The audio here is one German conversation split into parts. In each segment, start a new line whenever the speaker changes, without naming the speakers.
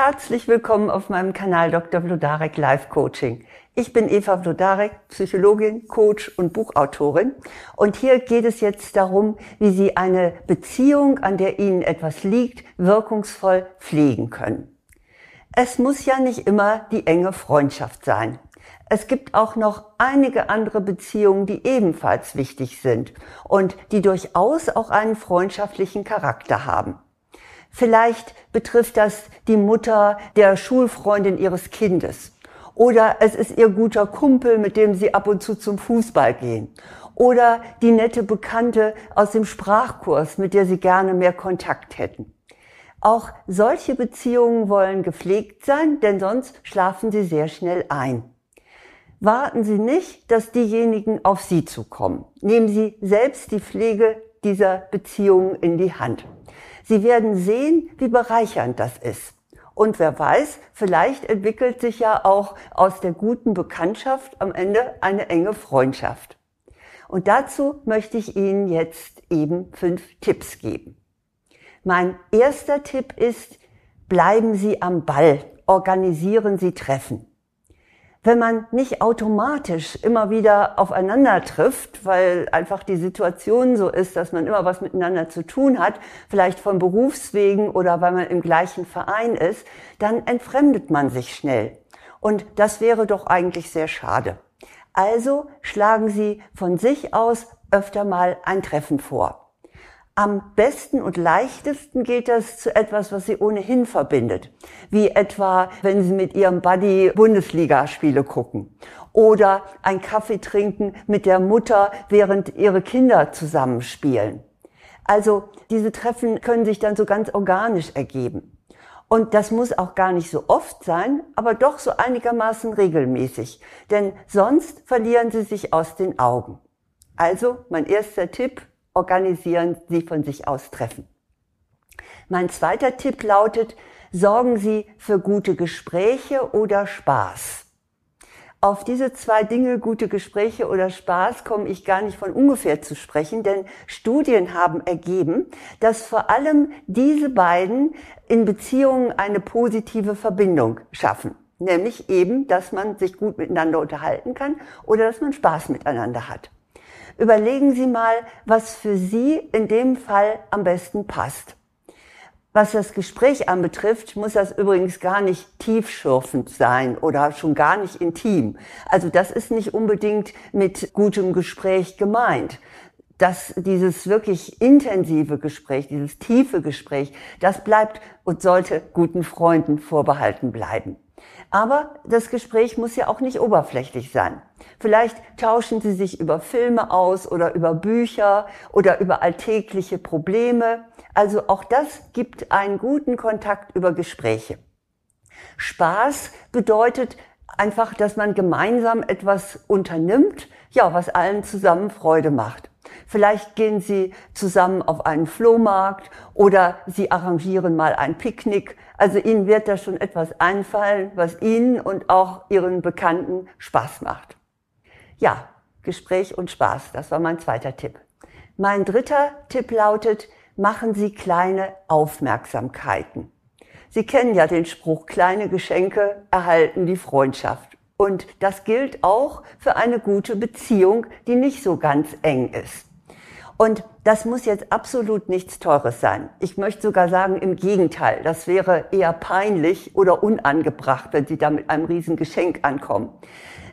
Herzlich willkommen auf meinem Kanal Dr. Vlodarek Life Coaching. Ich bin Eva Vlodarek, Psychologin, Coach und Buchautorin. Und hier geht es jetzt darum, wie Sie eine Beziehung, an der Ihnen etwas liegt, wirkungsvoll pflegen können. Es muss ja nicht immer die enge Freundschaft sein. Es gibt auch noch einige andere Beziehungen, die ebenfalls wichtig sind und die durchaus auch einen freundschaftlichen Charakter haben. Vielleicht betrifft das die Mutter der Schulfreundin ihres Kindes. Oder es ist ihr guter Kumpel, mit dem sie ab und zu zum Fußball gehen. Oder die nette Bekannte aus dem Sprachkurs, mit der sie gerne mehr Kontakt hätten. Auch solche Beziehungen wollen gepflegt sein, denn sonst schlafen sie sehr schnell ein. Warten Sie nicht, dass diejenigen auf Sie zukommen. Nehmen Sie selbst die Pflege dieser Beziehungen in die Hand. Sie werden sehen, wie bereichernd das ist. Und wer weiß, vielleicht entwickelt sich ja auch aus der guten Bekanntschaft am Ende eine enge Freundschaft. Und dazu möchte ich Ihnen jetzt eben fünf Tipps geben. Mein erster Tipp ist, bleiben Sie am Ball, organisieren Sie Treffen wenn man nicht automatisch immer wieder aufeinander trifft, weil einfach die Situation so ist, dass man immer was miteinander zu tun hat, vielleicht von Berufswegen oder weil man im gleichen Verein ist, dann entfremdet man sich schnell. Und das wäre doch eigentlich sehr schade. Also schlagen Sie von sich aus öfter mal ein Treffen vor. Am besten und leichtesten geht das zu etwas, was Sie ohnehin verbindet. Wie etwa, wenn Sie mit Ihrem Buddy Bundesligaspiele gucken. Oder ein Kaffee trinken mit der Mutter, während Ihre Kinder zusammenspielen. Also diese Treffen können sich dann so ganz organisch ergeben. Und das muss auch gar nicht so oft sein, aber doch so einigermaßen regelmäßig. Denn sonst verlieren Sie sich aus den Augen. Also mein erster Tipp, organisieren Sie von sich aus Treffen. Mein zweiter Tipp lautet, sorgen Sie für gute Gespräche oder Spaß. Auf diese zwei Dinge, gute Gespräche oder Spaß, komme ich gar nicht von ungefähr zu sprechen, denn Studien haben ergeben, dass vor allem diese beiden in Beziehungen eine positive Verbindung schaffen. Nämlich eben, dass man sich gut miteinander unterhalten kann oder dass man Spaß miteinander hat. Überlegen Sie mal, was für Sie in dem Fall am besten passt. Was das Gespräch anbetrifft, muss das übrigens gar nicht tiefschürfend sein oder schon gar nicht intim. Also das ist nicht unbedingt mit gutem Gespräch gemeint. Dass dieses wirklich intensive Gespräch, dieses tiefe Gespräch, das bleibt und sollte guten Freunden vorbehalten bleiben. Aber das Gespräch muss ja auch nicht oberflächlich sein. Vielleicht tauschen Sie sich über Filme aus oder über Bücher oder über alltägliche Probleme. Also auch das gibt einen guten Kontakt über Gespräche. Spaß bedeutet einfach, dass man gemeinsam etwas unternimmt, ja, was allen zusammen Freude macht. Vielleicht gehen Sie zusammen auf einen Flohmarkt oder Sie arrangieren mal ein Picknick. Also Ihnen wird da schon etwas einfallen, was Ihnen und auch Ihren Bekannten Spaß macht. Ja, Gespräch und Spaß, das war mein zweiter Tipp. Mein dritter Tipp lautet, machen Sie kleine Aufmerksamkeiten. Sie kennen ja den Spruch, kleine Geschenke erhalten die Freundschaft. Und das gilt auch für eine gute Beziehung, die nicht so ganz eng ist. Und das muss jetzt absolut nichts Teures sein. Ich möchte sogar sagen, im Gegenteil, das wäre eher peinlich oder unangebracht, wenn Sie da mit einem riesen Geschenk ankommen.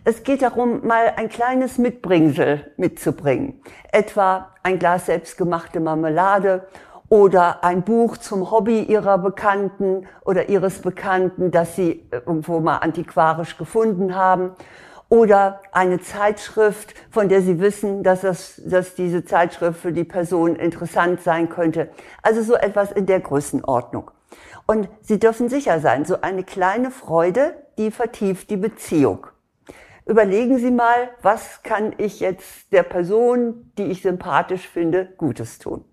Es geht darum, mal ein kleines Mitbringsel mitzubringen. Etwa ein Glas selbstgemachte Marmelade oder ein Buch zum Hobby ihrer Bekannten oder ihres Bekannten, das sie irgendwo mal antiquarisch gefunden haben oder eine Zeitschrift, von der Sie wissen, dass, das, dass diese Zeitschrift für die Person interessant sein könnte. Also so etwas in der Größenordnung. Und Sie dürfen sicher sein, so eine kleine Freude, die vertieft die Beziehung. Überlegen Sie mal, was kann ich jetzt der Person, die ich sympathisch finde, Gutes tun.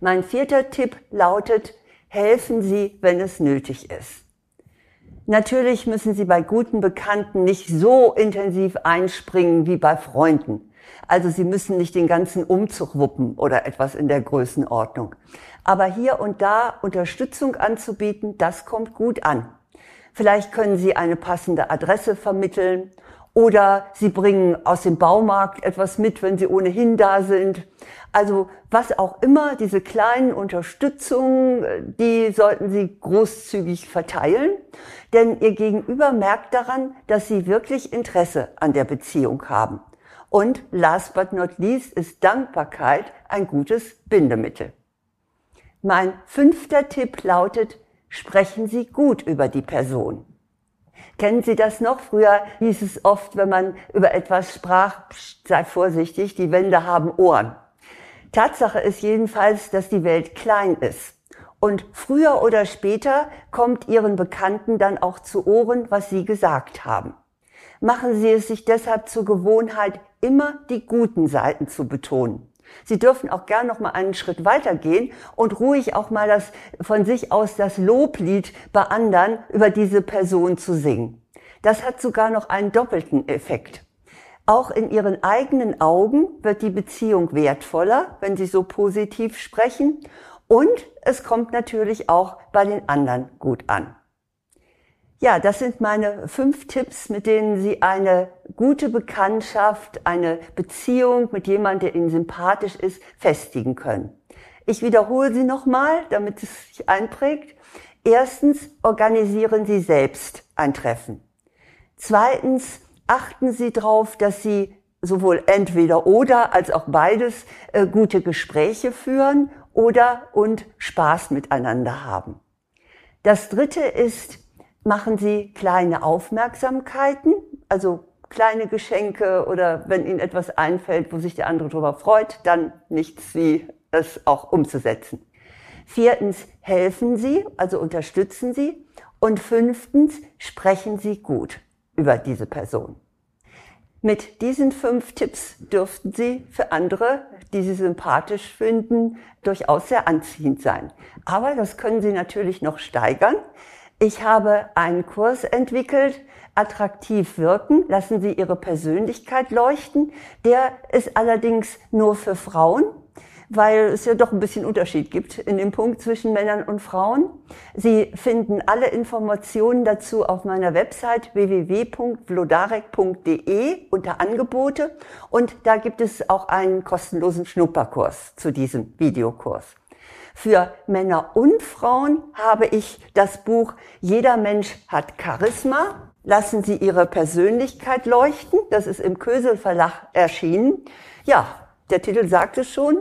Mein vierter Tipp lautet, helfen Sie, wenn es nötig ist. Natürlich müssen Sie bei guten Bekannten nicht so intensiv einspringen wie bei Freunden. Also Sie müssen nicht den ganzen Umzug wuppen oder etwas in der Größenordnung. Aber hier und da Unterstützung anzubieten, das kommt gut an. Vielleicht können Sie eine passende Adresse vermitteln oder Sie bringen aus dem Baumarkt etwas mit, wenn Sie ohnehin da sind. Also was auch immer, diese kleinen Unterstützungen, die sollten Sie großzügig verteilen, denn Ihr Gegenüber merkt daran, dass Sie wirklich Interesse an der Beziehung haben. Und last but not least ist Dankbarkeit ein gutes Bindemittel. Mein fünfter Tipp lautet, sprechen Sie gut über die Person. Kennen Sie das noch? Früher hieß es oft, wenn man über etwas sprach, sei vorsichtig, die Wände haben Ohren. Tatsache ist jedenfalls, dass die Welt klein ist. Und früher oder später kommt Ihren Bekannten dann auch zu Ohren, was Sie gesagt haben. Machen Sie es sich deshalb zur Gewohnheit, immer die guten Seiten zu betonen. Sie dürfen auch gern noch mal einen Schritt weitergehen und ruhig auch mal das von sich aus das Loblied bei anderen über diese Person zu singen. Das hat sogar noch einen doppelten Effekt. Auch in ihren eigenen Augen wird die Beziehung wertvoller, wenn sie so positiv sprechen. Und es kommt natürlich auch bei den anderen gut an. Ja, das sind meine fünf Tipps, mit denen Sie eine gute Bekanntschaft, eine Beziehung mit jemandem, der Ihnen sympathisch ist, festigen können. Ich wiederhole sie nochmal, damit es sich einprägt. Erstens, organisieren Sie selbst ein Treffen. Zweitens, achten Sie darauf, dass Sie sowohl entweder oder als auch beides äh, gute Gespräche führen oder und Spaß miteinander haben. Das dritte ist, machen Sie kleine Aufmerksamkeiten, also kleine Geschenke oder wenn Ihnen etwas einfällt, wo sich der andere darüber freut, dann nichts wie es auch umzusetzen. Viertens, helfen Sie, also unterstützen Sie. Und fünftens, sprechen Sie gut über diese Person. Mit diesen fünf Tipps dürften Sie für andere, die Sie sympathisch finden, durchaus sehr anziehend sein. Aber das können Sie natürlich noch steigern. Ich habe einen Kurs entwickelt, attraktiv wirken, lassen Sie Ihre Persönlichkeit leuchten. Der ist allerdings nur für Frauen, weil es ja doch ein bisschen Unterschied gibt in dem Punkt zwischen Männern und Frauen. Sie finden alle Informationen dazu auf meiner Website www.vlodarek.de unter Angebote und da gibt es auch einen kostenlosen Schnupperkurs zu diesem Videokurs. Für Männer und Frauen habe ich das Buch Jeder Mensch hat Charisma. Lassen Sie Ihre Persönlichkeit leuchten. Das ist im Kösel Verlag erschienen. Ja, der Titel sagt es schon.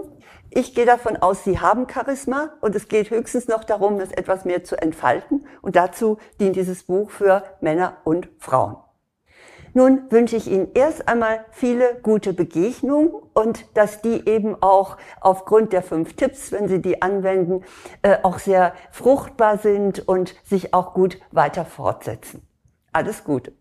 Ich gehe davon aus, Sie haben Charisma und es geht höchstens noch darum, das etwas mehr zu entfalten. Und dazu dient dieses Buch für Männer und Frauen. Nun wünsche ich Ihnen erst einmal viele gute Begegnungen und dass die eben auch aufgrund der fünf Tipps, wenn Sie die anwenden, äh, auch sehr fruchtbar sind und sich auch gut weiter fortsetzen. Alles Gute.